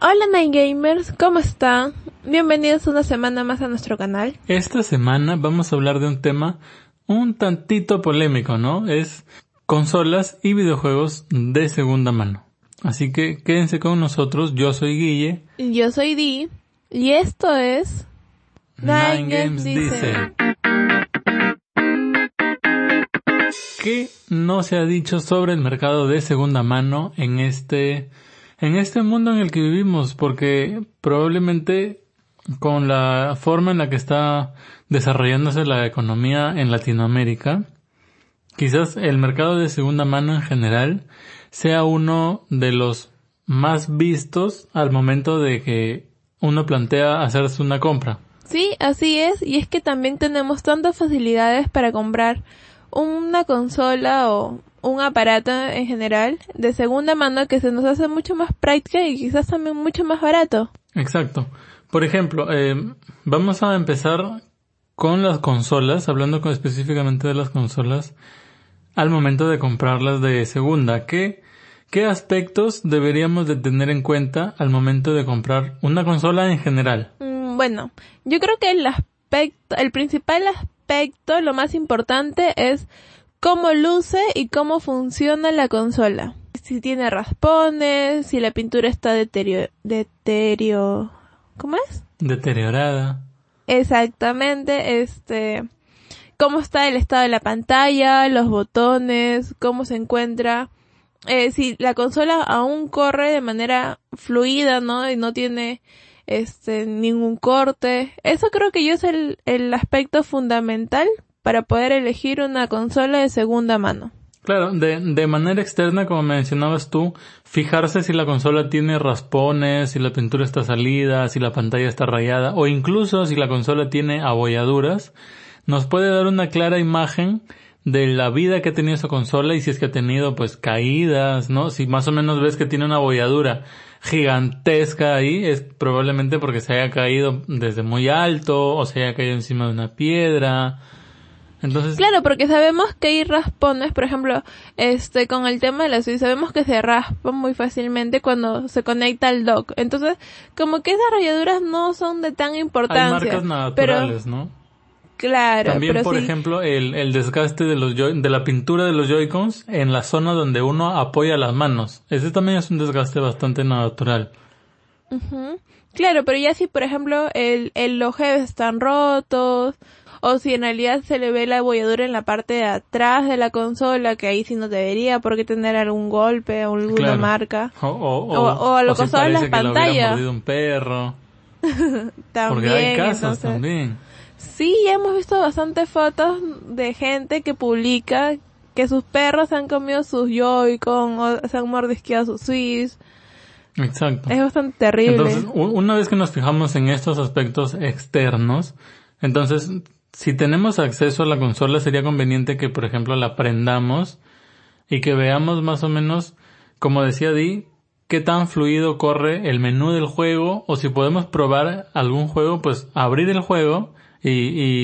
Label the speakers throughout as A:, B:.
A: Hola Night Gamers, ¿cómo están? Bienvenidos una semana más a nuestro canal.
B: Esta semana vamos a hablar de un tema un tantito polémico, ¿no? Es consolas y videojuegos de segunda mano. Así que quédense con nosotros, yo soy Guille.
A: Yo soy Di. Y esto es...
B: Nine Games dice. ¿Qué no se ha dicho sobre el mercado de segunda mano en este en este mundo en el que vivimos, porque probablemente con la forma en la que está desarrollándose la economía en Latinoamérica, quizás el mercado de segunda mano en general sea uno de los más vistos al momento de que uno plantea hacerse una compra.
A: Sí, así es, y es que también tenemos tantas facilidades para comprar una consola o un aparato en general de segunda mano que se nos hace mucho más práctica y quizás también mucho más barato.
B: Exacto. Por ejemplo, eh, vamos a empezar con las consolas, hablando con, específicamente de las consolas, al momento de comprarlas de segunda. ¿Qué, ¿Qué aspectos deberíamos de tener en cuenta al momento de comprar una consola en general?
A: Mm, bueno, yo creo que el aspecto, el principal aspecto, lo más importante es cómo luce y cómo funciona la consola. Si tiene raspones, si la pintura está deterioro, deterioro, ¿cómo es?
B: Deteriorada.
A: Exactamente, este, cómo está el estado de la pantalla, los botones, cómo se encuentra, eh, si la consola aún corre de manera fluida, ¿no? Y no tiene, este, ningún corte. Eso creo que yo es el, el aspecto fundamental para poder elegir una consola de segunda mano.
B: Claro, de, de manera externa, como mencionabas tú, fijarse si la consola tiene raspones, si la pintura está salida, si la pantalla está rayada, o incluso si la consola tiene abolladuras, nos puede dar una clara imagen de la vida que ha tenido esa consola y si es que ha tenido pues caídas, ¿no? Si más o menos ves que tiene una abolladura gigantesca ahí, es probablemente porque se haya caído desde muy alto o se haya caído encima de una piedra entonces...
A: Claro, porque sabemos que hay raspones, por ejemplo, este, con el tema de la Switch, sabemos que se raspan muy fácilmente cuando se conecta al dock. Entonces, como que esas rayaduras no son de tan importancia.
B: Hay marcas naturales, ¿no?
A: Claro.
B: También, por ejemplo, el, el desgaste de los de la pintura de los Joy-Cons en la zona donde uno apoya las manos. Ese también es un desgaste bastante natural.
A: Claro, pero ya si, por ejemplo, el, el los están rotos, o si en realidad se le ve la abolladura en la parte de atrás de la consola, que ahí sí no debería porque tener algún golpe o alguna marca.
B: O, o,
A: a lo que de las pantallas.
B: un perro.
A: también,
B: porque hay casos también.
A: Sí, ya hemos visto bastantes fotos de gente que publica que sus perros han comido sus Joy-Con o se han mordisqueado sus Switch.
B: Exacto.
A: Es bastante terrible.
B: Entonces, una vez que nos fijamos en estos aspectos externos, entonces si tenemos acceso a la consola sería conveniente que por ejemplo la prendamos y que veamos más o menos, como decía Di, qué tan fluido corre el menú del juego o si podemos probar algún juego, pues abrir el juego y,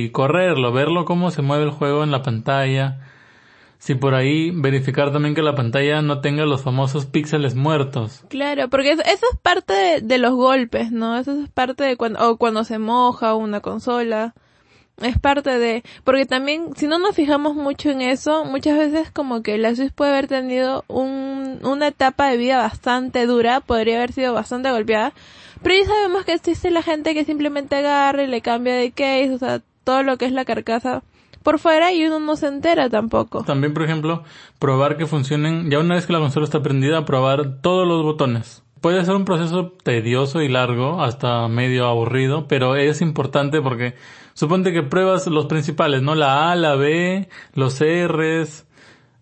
B: y correrlo, verlo cómo se mueve el juego en la pantalla. Si por ahí verificar también que la pantalla no tenga los famosos píxeles muertos.
A: Claro, porque eso, es parte de, de, los golpes, ¿no? Eso es parte de cuando, o cuando se moja una consola es parte de, porque también, si no nos fijamos mucho en eso, muchas veces como que la Switch puede haber tenido un, una etapa de vida bastante dura, podría haber sido bastante golpeada, pero ya sabemos que existe la gente que simplemente agarra y le cambia de case, o sea, todo lo que es la carcasa por fuera y uno no se entera tampoco.
B: También, por ejemplo, probar que funcionen, ya una vez que la consola está prendida, probar todos los botones. Puede ser un proceso tedioso y largo, hasta medio aburrido, pero es importante porque suponte que pruebas los principales, ¿no? La A, la B, los R's,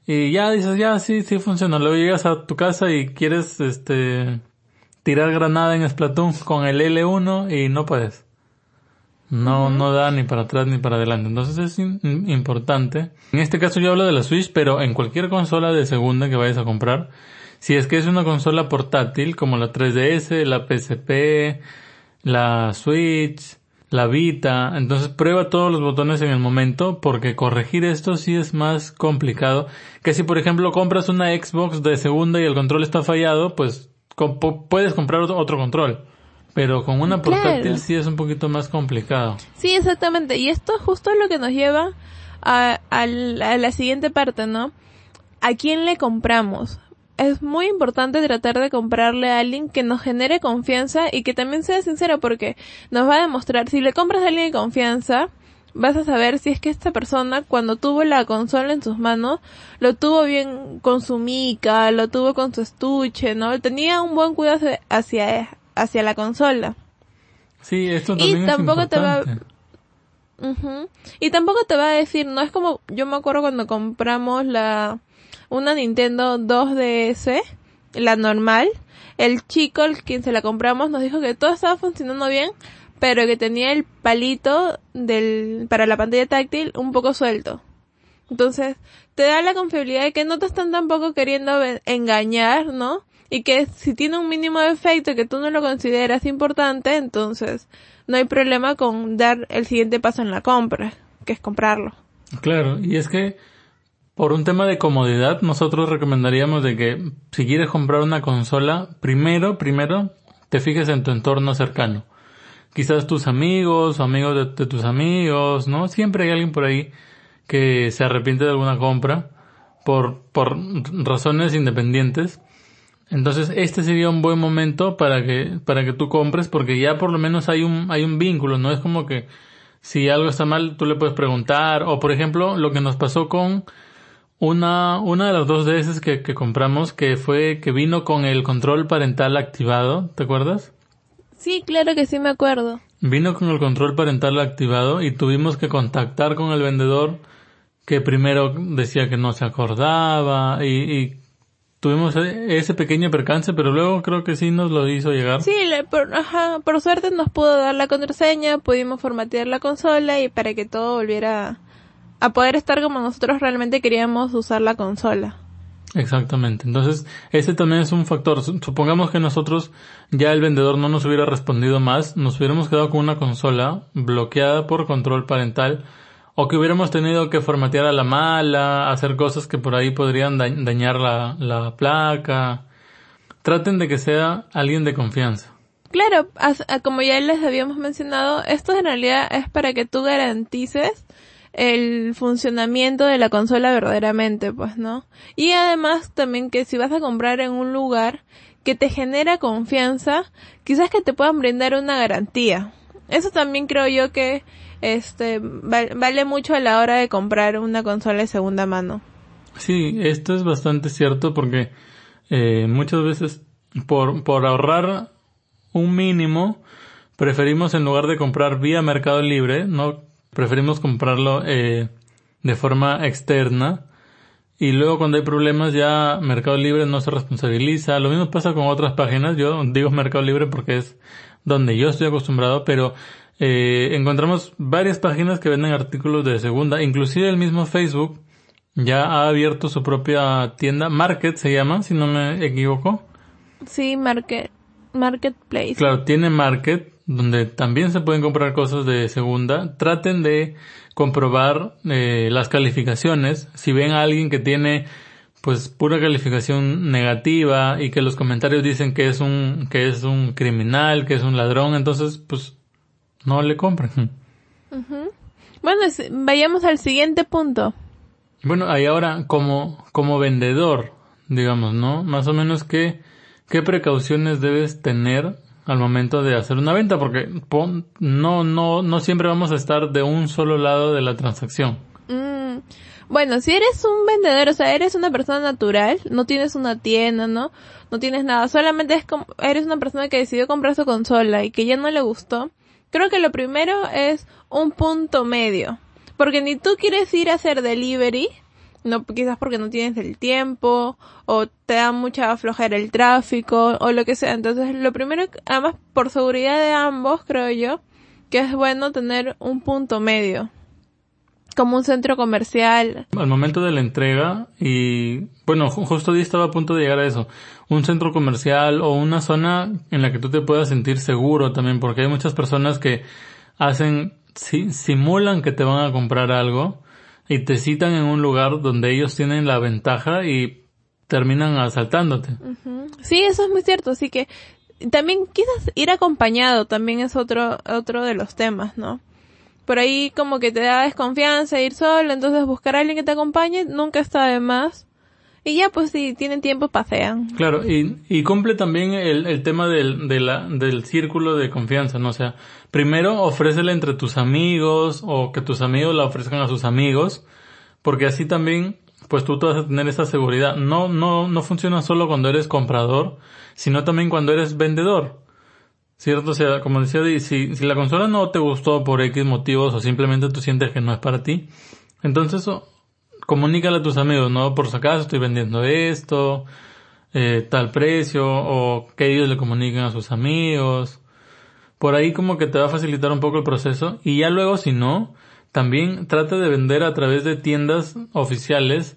B: y ya dices, ya, sí, sí funciona. Luego llegas a tu casa y quieres, este, tirar granada en Splatoon con el L1 y no puedes. No, no da ni para atrás ni para adelante. Entonces es importante. En este caso yo hablo de la Switch, pero en cualquier consola de segunda que vayas a comprar, si es que es una consola portátil como la 3DS, la PSP, la Switch, la Vita, entonces prueba todos los botones en el momento porque corregir esto sí es más complicado que si por ejemplo compras una Xbox de segunda y el control está fallado, pues puedes comprar otro, control. Pero con una portátil sí es un poquito más complicado.
A: Sí, exactamente. Y esto justo es lo que nos lleva a, a la siguiente parte, ¿no? ¿A quién le compramos? Es muy importante tratar de comprarle a alguien que nos genere confianza y que también sea sincero porque nos va a demostrar, si le compras a alguien de confianza, vas a saber si es que esta persona cuando tuvo la consola en sus manos, lo tuvo bien con su mica, lo tuvo con su estuche, ¿no? Tenía un buen cuidado hacia, hacia la consola.
B: Sí, esto también y tampoco te va
A: Y tampoco te va a decir, no es como, yo me acuerdo cuando compramos la, una Nintendo 2DS, la normal. El chico, el quien se la compramos, nos dijo que todo estaba funcionando bien, pero que tenía el palito del, para la pantalla táctil un poco suelto. Entonces, te da la confiabilidad de que no te están tampoco queriendo engañar, ¿no? Y que si tiene un mínimo de efecto que tú no lo consideras importante, entonces no hay problema con dar el siguiente paso en la compra, que es comprarlo.
B: Claro, y es que por un tema de comodidad, nosotros recomendaríamos de que si quieres comprar una consola, primero, primero, te fijes en tu entorno cercano. Quizás tus amigos o amigos de, tus amigos, ¿no? Siempre hay alguien por ahí que se arrepiente de alguna compra por, por razones independientes. Entonces, este sería un buen momento para que, para que tú compres porque ya por lo menos hay un, hay un vínculo, no es como que si algo está mal tú le puedes preguntar o por ejemplo lo que nos pasó con una, una de las dos DS que, que compramos que fue que vino con el control parental activado, ¿te acuerdas?
A: Sí, claro que sí me acuerdo.
B: Vino con el control parental activado y tuvimos que contactar con el vendedor que primero decía que no se acordaba y, y tuvimos e, ese pequeño percance, pero luego creo que sí nos lo hizo llegar.
A: Sí, por, ajá, por suerte nos pudo dar la contraseña, pudimos formatear la consola y para que todo volviera a poder estar como nosotros realmente queríamos usar la consola.
B: Exactamente. Entonces, ese también es un factor. Supongamos que nosotros ya el vendedor no nos hubiera respondido más, nos hubiéramos quedado con una consola bloqueada por control parental o que hubiéramos tenido que formatear a la mala, hacer cosas que por ahí podrían dañar la, la placa. Traten de que sea alguien de confianza.
A: Claro, como ya les habíamos mencionado, esto en realidad es para que tú garantices el funcionamiento de la consola verdaderamente, pues, ¿no? Y además también que si vas a comprar en un lugar que te genera confianza, quizás que te puedan brindar una garantía. Eso también creo yo que este vale mucho a la hora de comprar una consola de segunda mano.
B: Sí, esto es bastante cierto porque eh, muchas veces por, por ahorrar un mínimo preferimos en lugar de comprar vía Mercado Libre, no preferimos comprarlo eh, de forma externa y luego cuando hay problemas ya Mercado Libre no se responsabiliza. Lo mismo pasa con otras páginas. Yo digo Mercado Libre porque es donde yo estoy acostumbrado, pero eh, encontramos varias páginas que venden artículos de segunda, inclusive el mismo Facebook ya ha abierto su propia tienda, Market se llama, si no me equivoco.
A: Sí, Market, Marketplace.
B: Claro, tiene Market donde también se pueden comprar cosas de segunda, traten de comprobar eh, las calificaciones. Si ven a alguien que tiene pues pura calificación negativa y que los comentarios dicen que es un que es un criminal, que es un ladrón, entonces pues no le compren.
A: Bueno, vayamos al siguiente punto.
B: Bueno, ahí ahora como como vendedor, digamos, ¿no? Más o menos qué qué precauciones debes tener al momento de hacer una venta porque no no no siempre vamos a estar de un solo lado de la transacción.
A: Mm, bueno, si eres un vendedor, o sea, eres una persona natural, no tienes una tienda, ¿no? No tienes nada, solamente es como, eres una persona que decidió comprar su consola y que ya no le gustó. Creo que lo primero es un punto medio, porque ni tú quieres ir a hacer delivery, no quizás porque no tienes el tiempo o te da mucha flojera el tráfico o lo que sea. Entonces, lo primero, además por seguridad de ambos, creo yo, que es bueno tener un punto medio, como un centro comercial.
B: Al momento de la entrega y bueno, justo hoy estaba a punto de llegar a eso, un centro comercial o una zona en la que tú te puedas sentir seguro también, porque hay muchas personas que hacen, simulan que te van a comprar algo y te citan en un lugar donde ellos tienen la ventaja y terminan asaltándote.
A: Sí, eso es muy cierto, así que también quizás ir acompañado también es otro, otro de los temas, ¿no? Por ahí como que te da desconfianza ir solo, entonces buscar a alguien que te acompañe nunca está de más. Y ya pues si tienen tiempo pasean.
B: Claro, y, y cumple también el, el tema del, de la, del círculo de confianza, ¿no? O sea, primero ofrécela entre tus amigos o que tus amigos la ofrezcan a sus amigos, porque así también, pues tú te vas a tener esa seguridad. No, no, no funciona solo cuando eres comprador, sino también cuando eres vendedor. ¿Cierto? O sea, como decía, si, si la consola no te gustó por X motivos o simplemente tú sientes que no es para ti, entonces comunícale a tus amigos, ¿no? Por si acaso estoy vendiendo esto, eh, tal precio, o que ellos le comuniquen a sus amigos. Por ahí como que te va a facilitar un poco el proceso. Y ya luego, si no, también trata de vender a través de tiendas oficiales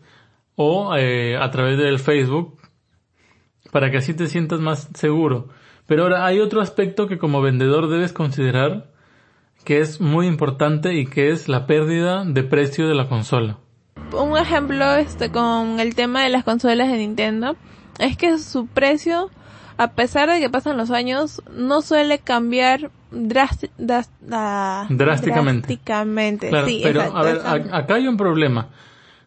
B: o eh, a través del Facebook para que así te sientas más seguro. Pero ahora hay otro aspecto que como vendedor debes considerar que es muy importante y que es la pérdida de precio de la consola.
A: Un ejemplo este con el tema de las consolas de Nintendo es que su precio, a pesar de que pasan los años, no suele cambiar drasti- da-
B: Drásticamente.
A: drásticamente.
B: Claro,
A: sí,
B: pero
A: exacto,
B: a ver,
A: exacto.
B: acá hay un problema.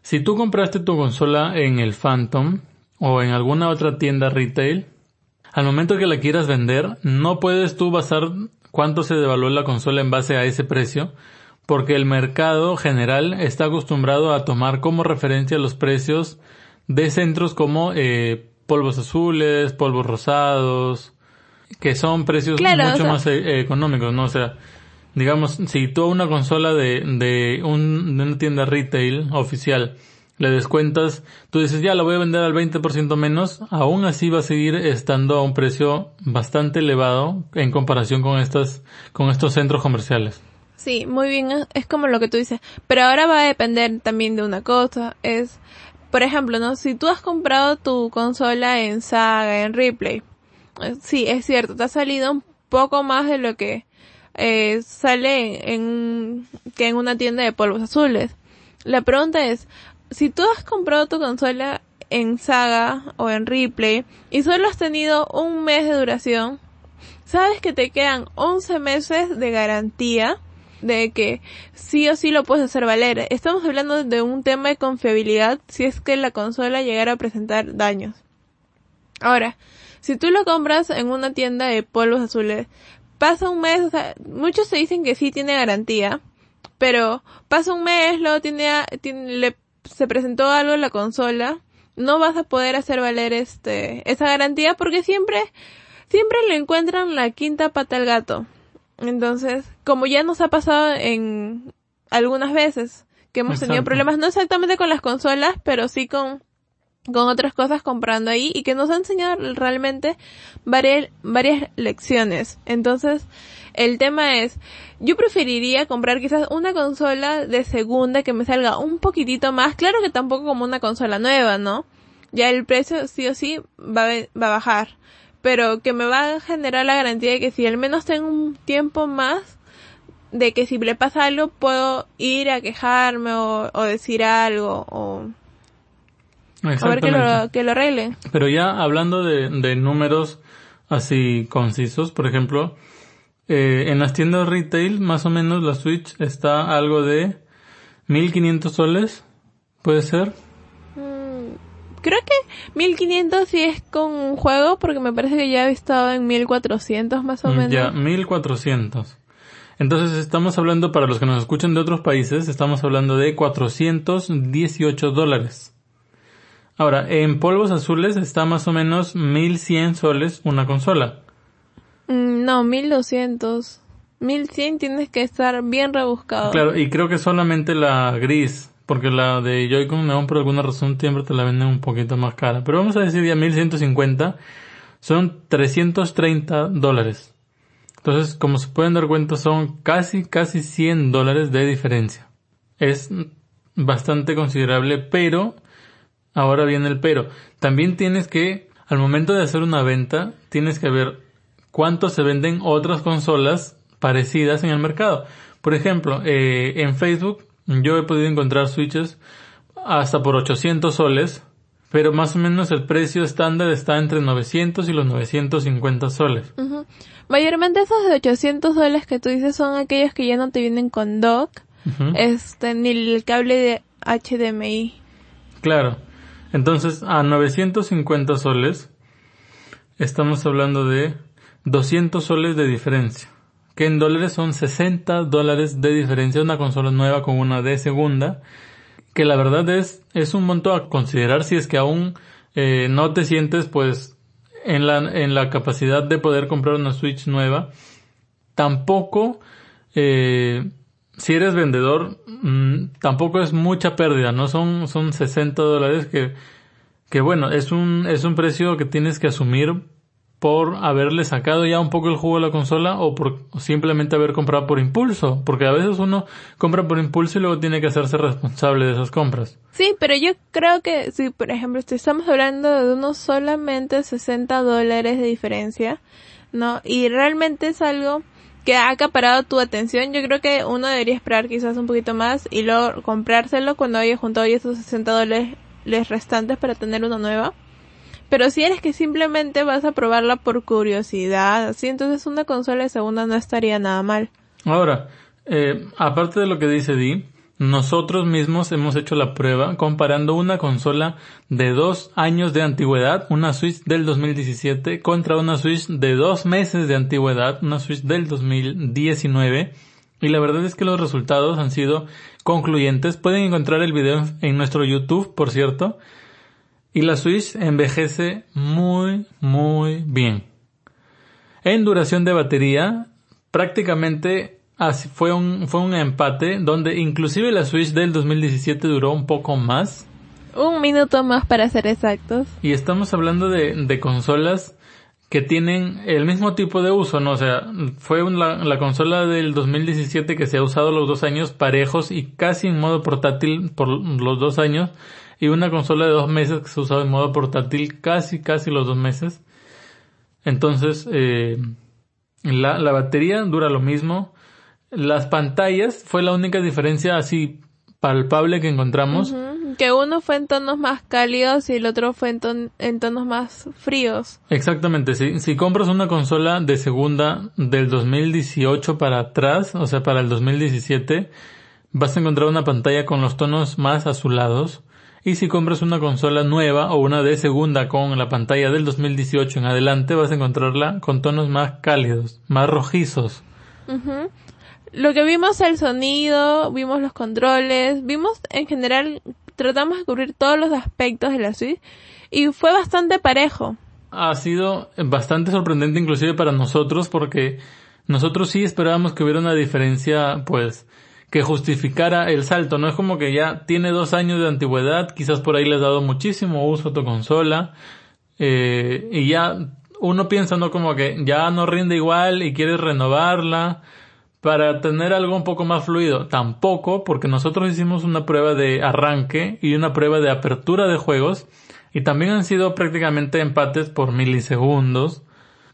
B: Si tú compraste tu consola en el Phantom o en alguna otra tienda retail, al momento que la quieras vender, no puedes tú basar cuánto se devaluó la consola en base a ese precio, porque el mercado general está acostumbrado a tomar como referencia los precios de centros como eh, polvos azules, polvos rosados, que son precios
A: Claro,
B: mucho
A: o sea-
B: más eh, económicos, ¿no? O sea, digamos, si tú a una consola de, de, un, de una tienda retail oficial le descuentas, tú dices, ya la voy a vender al 20% menos, aún así va a seguir estando a un precio bastante elevado en comparación con estas, con estos centros comerciales.
A: Sí, muy bien, es- es como lo que tú dices. Pero ahora va a depender también de una cosa, es, por ejemplo, ¿no? Si tú has comprado tu consola en Saga, en Replay, eh, sí, es cierto, te ha salido un poco más de lo que eh, sale en, que en una tienda de polvos azules. La pregunta es, si tú has comprado tu consola en Saga o en Replay y solo has tenido un mes de duración, sabes que te quedan 11 meses de garantía de que sí o sí lo puedes hacer valer. Estamos hablando de un tema de confiabilidad si es que la consola llegara a presentar daños. Ahora, si tú lo compras en una tienda de polvos azules, pasa un mes, o sea, muchos te dicen que sí tiene garantía, pero pasa un mes, luego tiene, tiene- le, se presentó algo en la consola, no vas a poder hacer valer este, esa garantía porque siempre, siempre le encuentran la quinta pata al gato. Entonces, como ya nos ha pasado en algunas veces que hemos tenido problemas, no exactamente con las consolas, pero sí con, con otras cosas comprando ahí y que nos ha enseñado realmente varias, varias lecciones. Entonces, el tema es, yo preferiría comprar quizás una consola de segunda que me salga un poquitito más, claro que tampoco como una consola nueva, ¿no? Ya el precio sí o sí va, va a bajar, pero que me va a generar la garantía de que si al menos tengo un tiempo más, de que si le pasa algo puedo ir a quejarme o, o decir algo o a ver que lo, que lo arreglen.
B: Pero ya hablando de, de números así concisos, por ejemplo, eh, en las tiendas retail, más o menos la Switch está algo de 1500 soles, puede ser.
A: Creo que 1500 sí es con un juego porque me parece que ya he estado en 1400 más o menos.
B: Mm, Ya, 1400. Entonces estamos hablando, para los que nos escuchan de otros países, estamos hablando de 418 dólares. Ahora, en polvos azules está más o menos 1100 soles una consola.
A: Mm, No, 1200. 1100 tienes que estar bien rebuscado.
B: Claro, y creo que solamente la gris, porque la de Joy-Con Neon por alguna razón siempre te la venden un poquito más cara. Pero vamos a decir ya 1150, son 330 dólares. Entonces, como se pueden dar cuenta, son casi, casi 100 dólares de diferencia. Es bastante considerable, pero, ahora viene el pero. También tienes que, al momento de hacer una venta, tienes que ver cuánto se venden otras consolas parecidas en el mercado. Por ejemplo, eh, en Facebook yo he podido encontrar switches hasta por 800 soles pero más o menos el precio estándar está entre 900 y los 950 soles.
A: Mayormente esos de 800 dólares que tú dices son aquellos que ya no te vienen con dock, este, ni el cable de HDMI.
B: Claro. Entonces, a 950 soles, estamos hablando de 200 soles de diferencia. Que en dólares son 60 dólares de diferencia una consola nueva con una de segunda. Que la verdad es, es un monto a considerar si es que aún eh, no te sientes pues en la, en la capacidad de poder comprar una Switch nueva. Tampoco, eh, si eres vendedor, mm, tampoco es mucha pérdida, ¿no? Son, son 60 dólares que, que bueno, es un, es un precio que tienes que asumir por haberle sacado ya un poco el jugo a la consola o por simplemente haber comprado por impulso, porque a veces uno compra por impulso y luego tiene que hacerse responsable de esas compras.
A: Sí, pero yo creo que si, por ejemplo, si estamos hablando de unos solamente 60 dólares de diferencia, ¿no? Y realmente es algo que ha acaparado tu atención, yo creo que uno debería esperar quizás un poquito más y luego comprárselo cuando haya juntado esos 60 dólares restantes para tener una nueva. Pero si eres que simplemente vas a probarla por curiosidad, así, entonces una consola de segunda no estaría nada mal.
B: Ahora, eh, aparte de lo que dice Di, nosotros mismos hemos hecho la prueba comparando una consola de dos años de antigüedad, una Switch del 2017, contra una Switch de dos meses de antigüedad, una Switch del 2019. Y la verdad es que los resultados han sido concluyentes. Pueden encontrar el video en nuestro YouTube, por cierto. Y la Switch envejece muy, muy bien. En duración de batería, prácticamente fue un, fue un empate donde inclusive la Switch del 2017 duró un poco más.
A: Un minuto más para ser exactos.
B: Y estamos hablando de, de consolas que tienen el mismo tipo de uso, ¿no? O sea, fue la, la consola del 2017 que se ha usado los dos años parejos y casi en modo portátil por los dos años y una consola de dos meses que se usado en modo portátil casi, casi los dos meses. Entonces, eh, la, la batería dura lo mismo. Las pantallas fue la única diferencia así palpable que encontramos.
A: Que uno fue en tonos más cálidos y el otro fue en, ton- en tonos más fríos.
B: Exactamente, si, si compras una consola de segunda del 2018 para atrás, o sea, para el 2017, vas a encontrar una pantalla con los tonos más azulados. Y si compras una consola nueva o una de segunda con la pantalla del 2018 en adelante, vas a encontrarla con tonos más cálidos, más rojizos.
A: Lo que vimos el sonido, vimos los controles, vimos en general, tratamos de cubrir todos los aspectos de la suite y fue bastante parejo.
B: ha sido bastante sorprendente inclusive para nosotros porque nosotros sí esperábamos que hubiera una diferencia pues que justificara el salto. No es como que ya tiene dos años de antigüedad, quizás por ahí le has dado muchísimo uso a tu consola eh, y ya uno piensa no como que ya no rinde igual y quieres renovarla para tener algo un poco más fluido. Tampoco, porque nosotros hicimos una prueba de arranque y una prueba de apertura de juegos y también han sido prácticamente empates por milisegundos.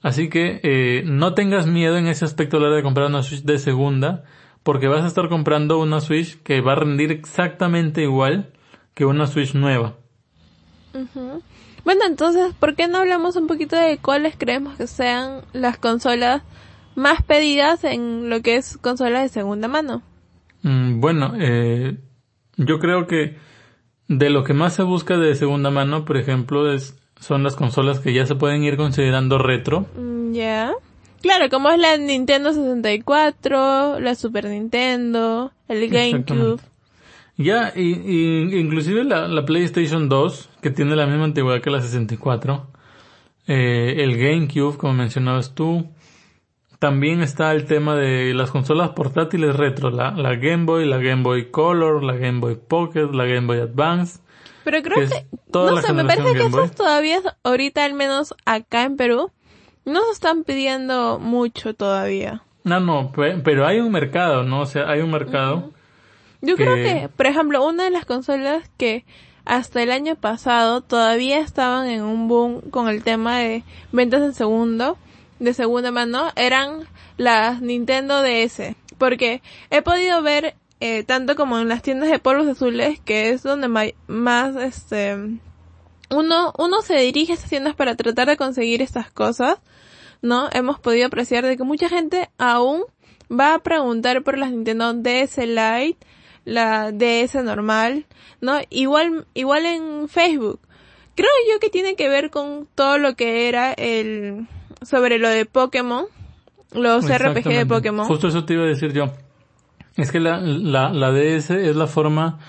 B: Así que eh, no tengas miedo en ese aspecto a la hora de comprar una Switch de segunda, porque vas a estar comprando una Switch que va a rendir exactamente igual que una Switch nueva.
A: Bueno, entonces, ¿por qué no hablamos un poquito de cuáles creemos que sean las consolas más pedidas en lo que es consolas de segunda mano?
B: Mm, bueno, eh, yo creo que de lo que más se busca de segunda mano, por ejemplo, es, son las consolas que ya se pueden ir considerando retro.
A: Mm, Ya. Claro, como es la Nintendo 64, la Super Nintendo, el GameCube.
B: Ya, y, y inclusive la, la PlayStation 2, que tiene la misma antigüedad que la 64, eh, el GameCube, como mencionabas tú, también está el tema de las consolas portátiles retro, la, la Game Boy, la Game Boy Color, la Game Boy Pocket, la Game Boy Advance.
A: Pero creo
B: que
A: no sé, me parece que
B: Boy.
A: esos todavía, ahorita al menos acá en Perú, no se están pidiendo mucho todavía.
B: No, no, pe- pero hay un mercado, ¿no? O sea, hay un mercado.
A: Yo
B: que-
A: creo que, por ejemplo, una de las consolas que hasta el año pasado todavía estaban en un boom con el tema de ventas en segundo, de segunda mano, eran las Nintendo DS. Porque he podido ver, eh, tanto como en las tiendas de polvos azules, que es donde más, este, uno, uno se dirige a estas tiendas para tratar de conseguir estas cosas, ¿no? Hemos podido apreciar de que mucha gente aún va a preguntar por las Nintendo DS Lite, la DS normal, ¿no? Igual, igual en Facebook. Creo yo que tiene que ver con todo lo que era el, sobre lo de Pokémon, los RPG de Pokémon.
B: Justo eso te iba a decir yo. Es que la, la, la DS es la forma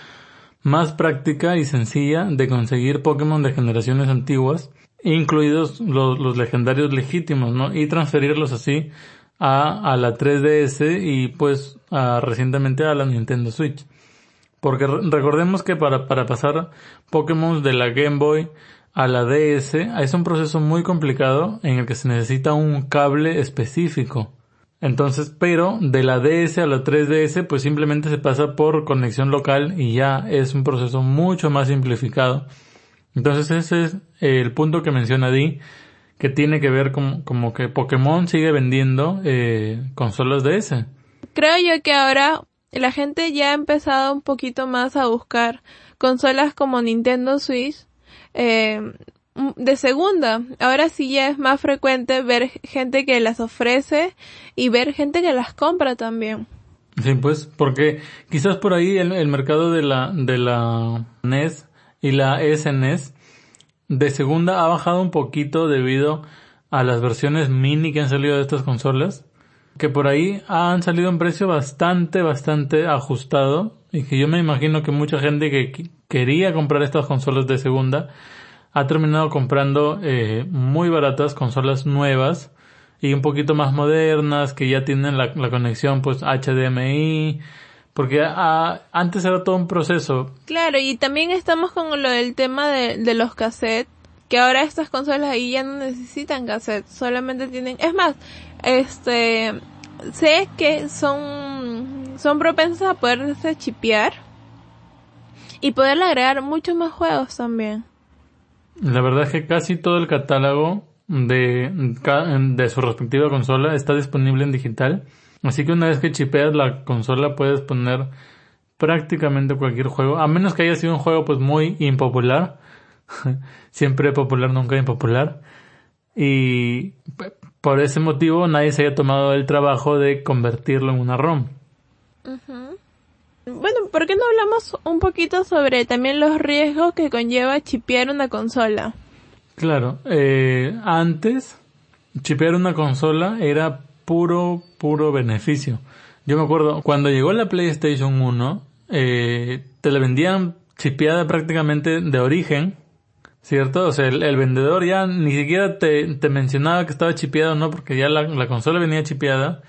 B: más práctica y sencilla de conseguir Pokémon de generaciones antiguas, incluidos los, legendarios legítimos, ¿no? Y transferirlos así a, a la 3DS y pues a, recientemente a la Nintendo Switch. Porque recordemos que para, para pasar Pokémon de la Game Boy a la DS es un proceso muy complicado en el que se necesita un cable específico. Entonces, pero de la DS a la 3DS pues simplemente se pasa por conexión local y ya es un proceso mucho más simplificado. Entonces ese es el punto que menciona Di, que tiene que ver con como que Pokémon sigue vendiendo eh, consolas DS.
A: Creo yo que ahora la gente ya ha empezado un poquito más a buscar consolas como Nintendo Switch eh, de segunda. Ahora sí ya es más frecuente ver gente que las ofrece y ver gente que las compra también.
B: Sí, pues, porque quizás por ahí el, el mercado de la, de la NES y la SNES de segunda ha bajado un poquito debido a las versiones mini que han salido de estas consolas, que por ahí han salido en precio bastante, bastante ajustado y que yo me imagino que mucha gente que quería comprar estas consolas de segunda ha terminado comprando eh, muy baratas consolas nuevas y un poquito más modernas que ya tienen la, conexión pues HDMI porque antes era todo un proceso.
A: Claro, y también estamos con lo del tema de, de los cassettes, que ahora estas consolas ahí ya no necesitan cassette, solamente tienen, es más, este, sé que son, son propensas a poderse chipear y poderle agregar muchos más juegos también.
B: La verdad es que casi todo el catálogo de, de su respectiva consola está disponible en digital. Así que una vez que chipeas la consola puedes poner prácticamente cualquier juego, a menos que haya sido un juego pues muy impopular. Siempre popular, nunca impopular. Y por ese motivo nadie se haya tomado el trabajo de convertirlo en una ROM.
A: Bueno, ¿por qué no hablamos un poquito sobre también los riesgos que conlleva chipear una consola?
B: Claro, eh, antes chipear una consola era puro, puro beneficio. Yo me acuerdo, cuando llegó la PlayStation 1, eh, te la vendían chipeada prácticamente de origen, ¿cierto? O sea, el, vendedor ya ni siquiera te, te, mencionaba que estaba chipeada o no, porque ya la, la consola venía chipeada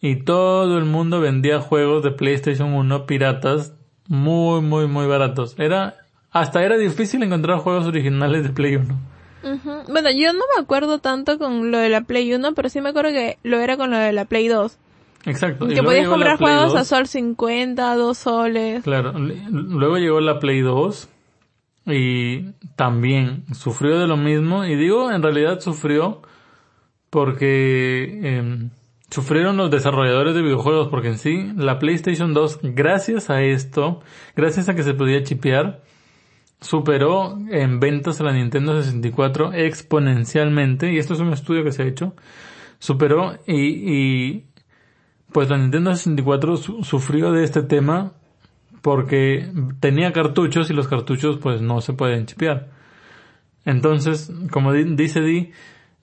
B: y todo el mundo vendía juegos de PlayStation 1 piratas muy, muy, muy baratos. Era, hasta era difícil encontrar juegos originales de Play 1.
A: Bueno, yo no me acuerdo tanto con lo de la Play 1, pero sí me acuerdo que lo era con lo de la Play 2.
B: Exacto.
A: Que podías comprar juegos a sol 50, 2 soles.
B: Claro. Luego llegó la Play 2 y también sufrió de lo mismo. Y digo, en realidad sufrió porque eh, sufrieron los desarrolladores de videojuegos porque en sí la PlayStation 2 gracias a esto, gracias a que se podía chipear, superó en ventas a la Nintendo 64 exponencialmente y esto es un estudio que se ha hecho, superó y, y pues la Nintendo 64 sufrió de este tema porque tenía cartuchos y los cartuchos pues no se pueden chipear. Entonces, como dice Di,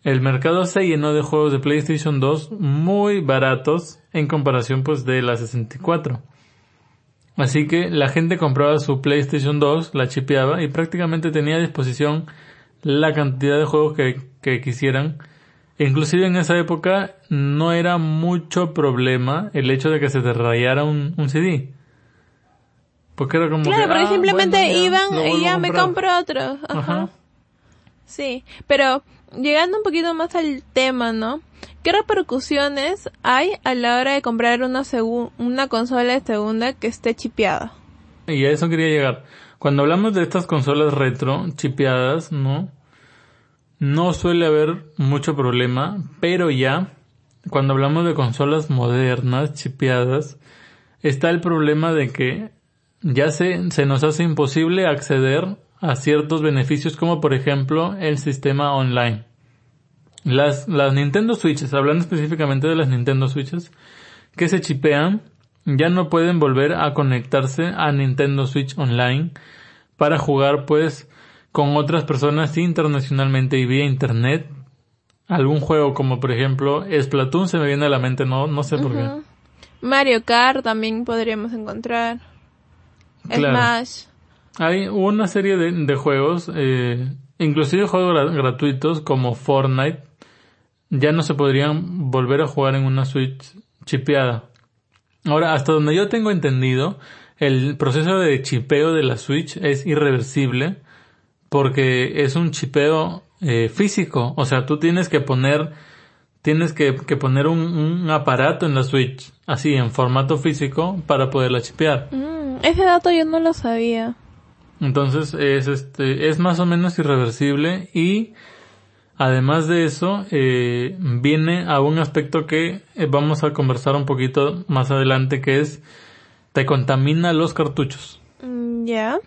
B: el mercado se llenó de juegos de PlayStation 2 muy baratos en comparación pues de la 64. Así que la gente compraba su PlayStation 2, la chipeaba y prácticamente tenía a disposición la cantidad de juegos que, quisieran. E inclusive en esa época no era mucho problema el hecho de que se te rayara un, CD. Porque era como
A: claro,
B: que,
A: porque ah, simplemente iban y ya me compro otro. Ajá. Sí, pero llegando un poquito más al tema, ¿no? ¿Qué repercusiones hay a la hora de comprar una, una consola de segunda que esté chipeada?
B: Y a eso quería llegar. Cuando hablamos de estas consolas retro chipeadas, ¿no? No suele haber mucho problema, pero ya, cuando hablamos de consolas modernas chipeadas, está el problema de que ya se, se nos hace imposible acceder a ciertos beneficios como por ejemplo el sistema online. Las, las Nintendo Switches, hablando específicamente de las Nintendo Switches, que se chipean, ya no pueden volver a conectarse a Nintendo Switch Online para jugar pues con otras personas internacionalmente y vía internet. Algún juego como por ejemplo Splatoon se me viene a la mente, no, no sé por qué.
A: Mario Kart también podríamos encontrar. Smash.
B: Hay una serie de, de juegos, eh, inclusive juegos gratuitos como Fortnite, ya no se podrían volver a jugar en una Switch chipeada. Ahora, hasta donde yo tengo entendido, el proceso de chipeo de la Switch es irreversible porque es un chipeo eh, físico. O sea, tú tienes que poner, tienes que, poner un, aparato en la Switch, así en formato físico, para poderla chipear.
A: Mm, ese dato yo no lo sabía.
B: Entonces es este, es más o menos irreversible y Además de eso, eh, viene a un aspecto que eh, vamos a conversar un poquito más adelante, que es te contamina los cartuchos.
A: Mm, ya.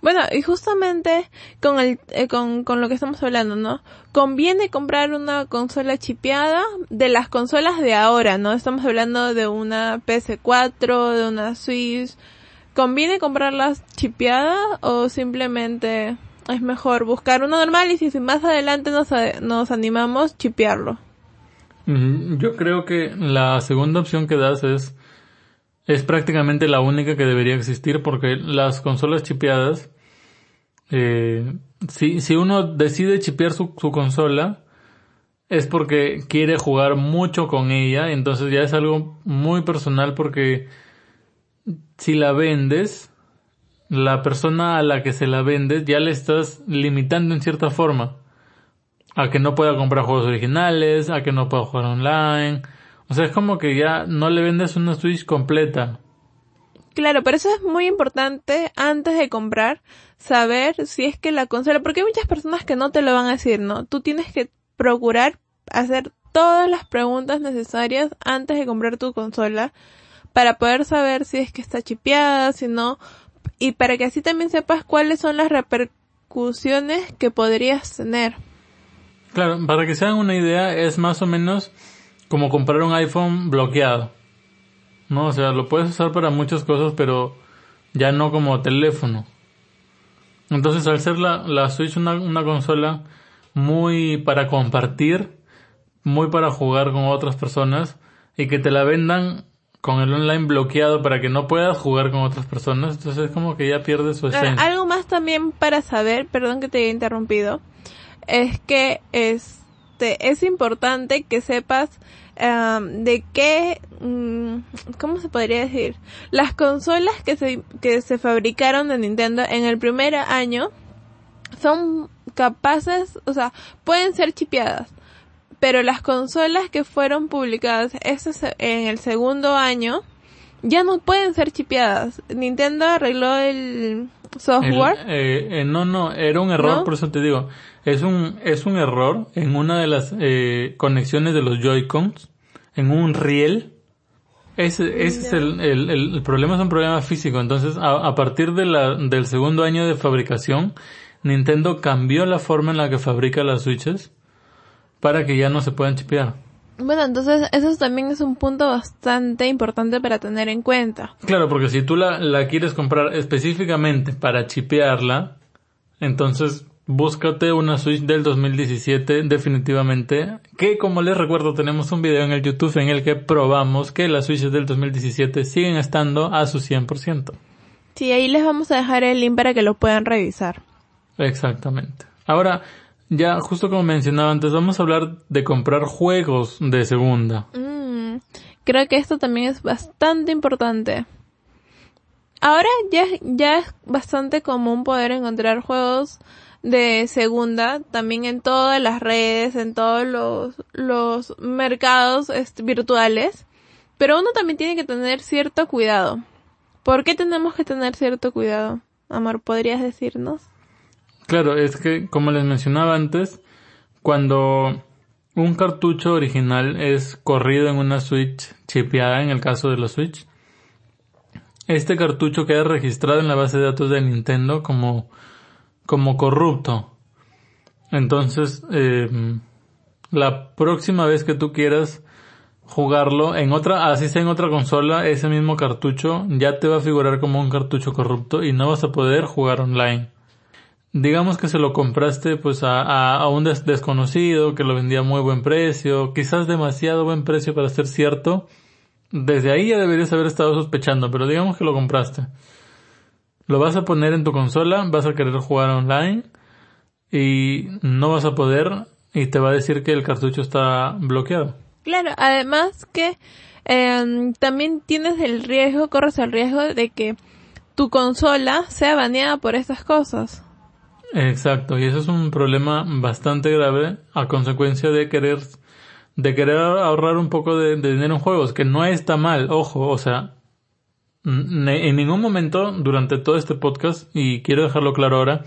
A: Bueno, y justamente con el eh, con, con lo que estamos hablando, ¿no? Conviene comprar una consola chipeada de las consolas de ahora, ¿no? Estamos hablando de una PS4, de una Switch. ¿Conviene comprarlas chipeadas o simplemente es mejor buscar uno normal y si más adelante nos, nos animamos, chipearlo.
B: Yo creo que la segunda opción que das es, es prácticamente la única que debería existir porque las consolas chipeadas, eh, si, si uno decide chipear su, su consola, es porque quiere jugar mucho con ella, entonces ya es algo muy personal porque si la vendes, la persona a la que se la vendes ya le estás limitando en cierta forma. A que no pueda comprar juegos originales, a que no pueda jugar online. O sea, es como que ya no le vendes una Switch completa.
A: Claro, pero eso es muy importante antes de comprar, saber si es que la consola, porque hay muchas personas que no te lo van a decir, ¿no? Tú tienes que procurar hacer todas las preguntas necesarias antes de comprar tu consola para poder saber si es que está chipeada, si no, y para que así también sepas cuáles son las repercusiones que podrías tener.
B: Claro, para que se hagan una idea, es más o menos como comprar un iPhone bloqueado. ¿No? O sea, lo puedes usar para muchas cosas, pero ya no como teléfono. Entonces, al ser la, la Switch una, una consola muy para compartir, muy para jugar con otras personas, y que te la vendan con el online bloqueado para que no puedas jugar con otras personas, entonces es como que ya pierdes su esencia.
A: Algo más también para saber, perdón que te haya interrumpido, es que este es importante que sepas de qué, mm, ¿cómo se podría decir? Las consolas que se, que se fabricaron de Nintendo en el primer año son capaces, o sea, pueden ser chipeadas pero las consolas que fueron publicadas en el segundo año ya no pueden ser chipeadas. Nintendo arregló el software.
B: Eh, eh, no, no, era un error, por eso te digo. Es un, es un error en una de las eh, conexiones de los Joy-Cons, en un riel. Ese, ese es el, el, el, problema, es un problema físico. Entonces, a, a partir de la, del segundo año de fabricación, Nintendo cambió la forma en la que fabrica las Switches para que ya no se puedan chipear.
A: Bueno, entonces eso también es un punto bastante importante para tener en cuenta.
B: Claro, porque si tú la, la quieres comprar específicamente para chipearla, entonces búscate una Switch del 2017 definitivamente, que como les recuerdo tenemos un video en el YouTube en el que probamos que las Switches del 2017 siguen estando a su 100%.
A: Sí, ahí les vamos a dejar el link para que lo puedan revisar.
B: Exactamente. Ahora, ya, justo como mencionaba antes, vamos a hablar de comprar juegos de segunda.
A: Mm, creo que esto también es bastante importante. Ahora ya, ya es bastante común poder encontrar juegos de segunda también en todas las redes, en todos los, los mercados virtuales. Pero uno también tiene que tener cierto cuidado. ¿Por qué tenemos que tener cierto cuidado? Amor, ¿podrías decirnos?
B: Claro, es que como les mencionaba antes, cuando un cartucho original es corrido en una Switch chipeada en el caso de la Switch, este cartucho queda registrado en la base de datos de Nintendo como como corrupto. Entonces, eh, la próxima vez que tú quieras jugarlo en otra, así sea en otra consola, ese mismo cartucho ya te va a figurar como un cartucho corrupto y no vas a poder jugar online. Digamos que se lo compraste pues a, a, un desconocido que lo vendía a muy buen precio, quizás demasiado buen precio para ser cierto. Desde ahí ya deberías haber estado sospechando, pero digamos que lo compraste. Lo vas a poner en tu consola, vas a querer jugar online y no vas a poder y te va a decir que el cartucho está bloqueado.
A: Claro, además que eh, también tienes el riesgo, corres el riesgo de que tu consola sea baneada por estas cosas.
B: Exacto, y eso es un problema bastante grave a consecuencia de querer de querer ahorrar un poco de, dinero en juegos, que no está mal, ojo, o sea, en ningún momento durante todo este podcast, y quiero dejarlo claro ahora,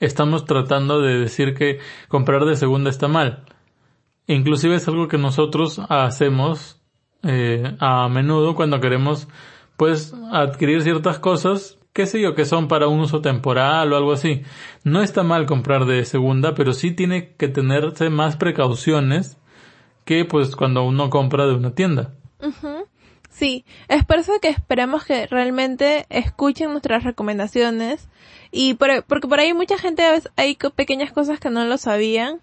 B: estamos tratando de decir que comprar de segunda está mal. Inclusive es algo que nosotros hacemos eh, a menudo cuando queremos pues adquirir ciertas cosas, qué sé yo, que son para un uso temporal o algo así. No está mal comprar de segunda, pero sí tiene que tenerse más precauciones que pues cuando uno compra de una tienda.
A: Sí, es por eso que esperamos que realmente escuchen nuestras recomendaciones y por, porque por ahí mucha gente hay pequeñas cosas que no lo sabían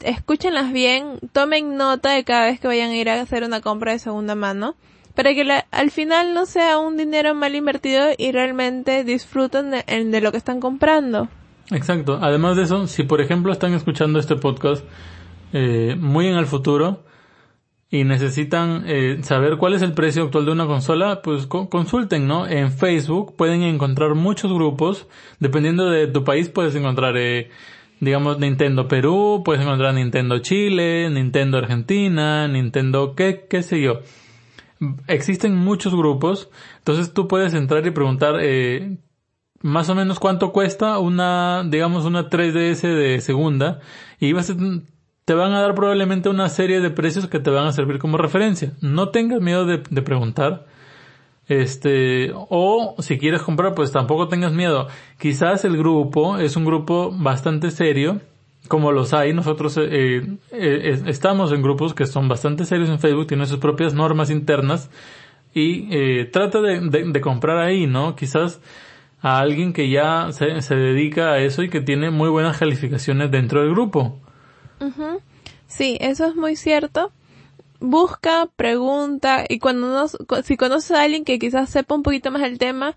A: escúchenlas bien, tomen nota de cada vez que vayan a ir a hacer una compra de segunda mano, para que al final no sea un dinero mal invertido y realmente disfruten de, lo que están comprando.
B: Exacto. Además de eso, si por ejemplo están escuchando este podcast eh, muy en el futuro y necesitan eh, saber cuál es el precio actual de una consola, pues consulten, ¿no? En Facebook pueden encontrar muchos grupos. Dependiendo de tu país puedes encontrar eh, digamos Nintendo Perú, puedes encontrar Nintendo Chile, Nintendo Argentina, Nintendo qué, qué sé yo. Existen muchos grupos, entonces tú puedes entrar y preguntar eh, más o menos cuánto cuesta una, digamos una 3DS de segunda y vas te van a dar probablemente una serie de precios que te van a servir como referencia. No tengas miedo de, de preguntar este, o si quieres comprar, pues tampoco tengas miedo. Quizás el grupo es un grupo bastante serio, como los hay. Nosotros eh, eh, estamos en grupos que son bastante serios en Facebook, tienen sus propias normas internas y eh, trata de, de, comprar ahí, ¿no? Quizás a alguien que ya se, se, dedica a eso y que tiene muy buenas calificaciones dentro del grupo.
A: Sí, eso es muy cierto busca, pregunta y cuando nos, si conoces a alguien que quizás sepa un poquito más del tema,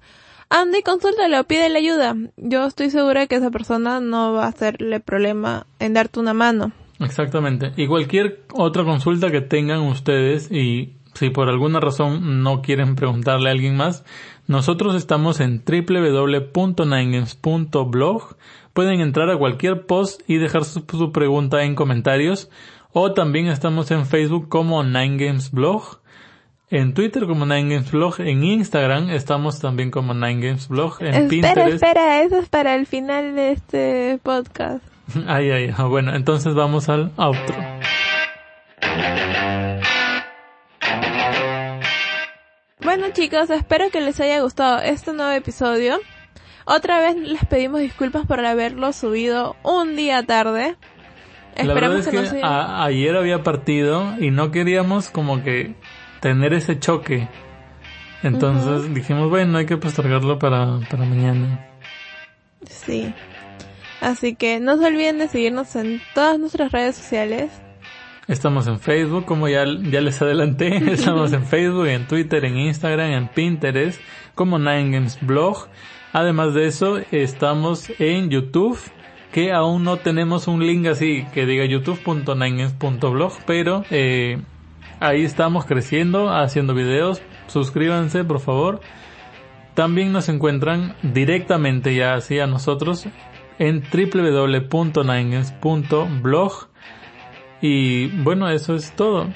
A: anda y consúltalo, pídele ayuda. Yo estoy segura que esa persona no va a hacerle problema en darte una mano.
B: Exactamente. Y cualquier otra consulta que tengan ustedes y si por alguna razón no quieren preguntarle a alguien más, nosotros estamos en www.ningens.blog. Pueden entrar a cualquier post y dejar su pregunta en comentarios o también estamos en Facebook como Nine Games Blog. En Twitter como Nine Games Blog. En Instagram estamos también como Nine Games Blog. En
A: espera, Pinterest. Espera, eso es para el final de este podcast.
B: ay, ay, ah, bueno, entonces vamos al outro.
A: Bueno chicos, espero que les haya gustado este nuevo episodio. Otra vez les pedimos disculpas por haberlo subido un día tarde.
B: La verdad es que, ayer había partido y no queríamos como que tener ese choque. Entonces dijimos, bueno, hay que postergarlo para, para mañana.
A: Sí. Así que no se olviden de seguirnos en todas nuestras redes sociales.
B: Estamos en Facebook, como ya, ya les adelanté. Estamos en Facebook, en Twitter, en Instagram, en Pinterest, como Nine Games Blog. Además de eso, estamos en YouTube que aún no tenemos un link así que diga youtube.ningens.blog, pero eh, Ahí estamos creciendo, haciendo videos. Suscríbanse, por favor. También nos encuentran directamente ya así a nosotros en www.ninegans.blog. Y bueno, eso es todo.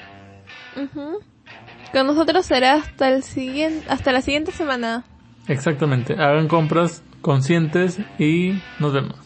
A: Con nosotros será hasta, el siguiente, hasta la siguiente semana.
B: Exactamente. Hagan compras conscientes y nos vemos.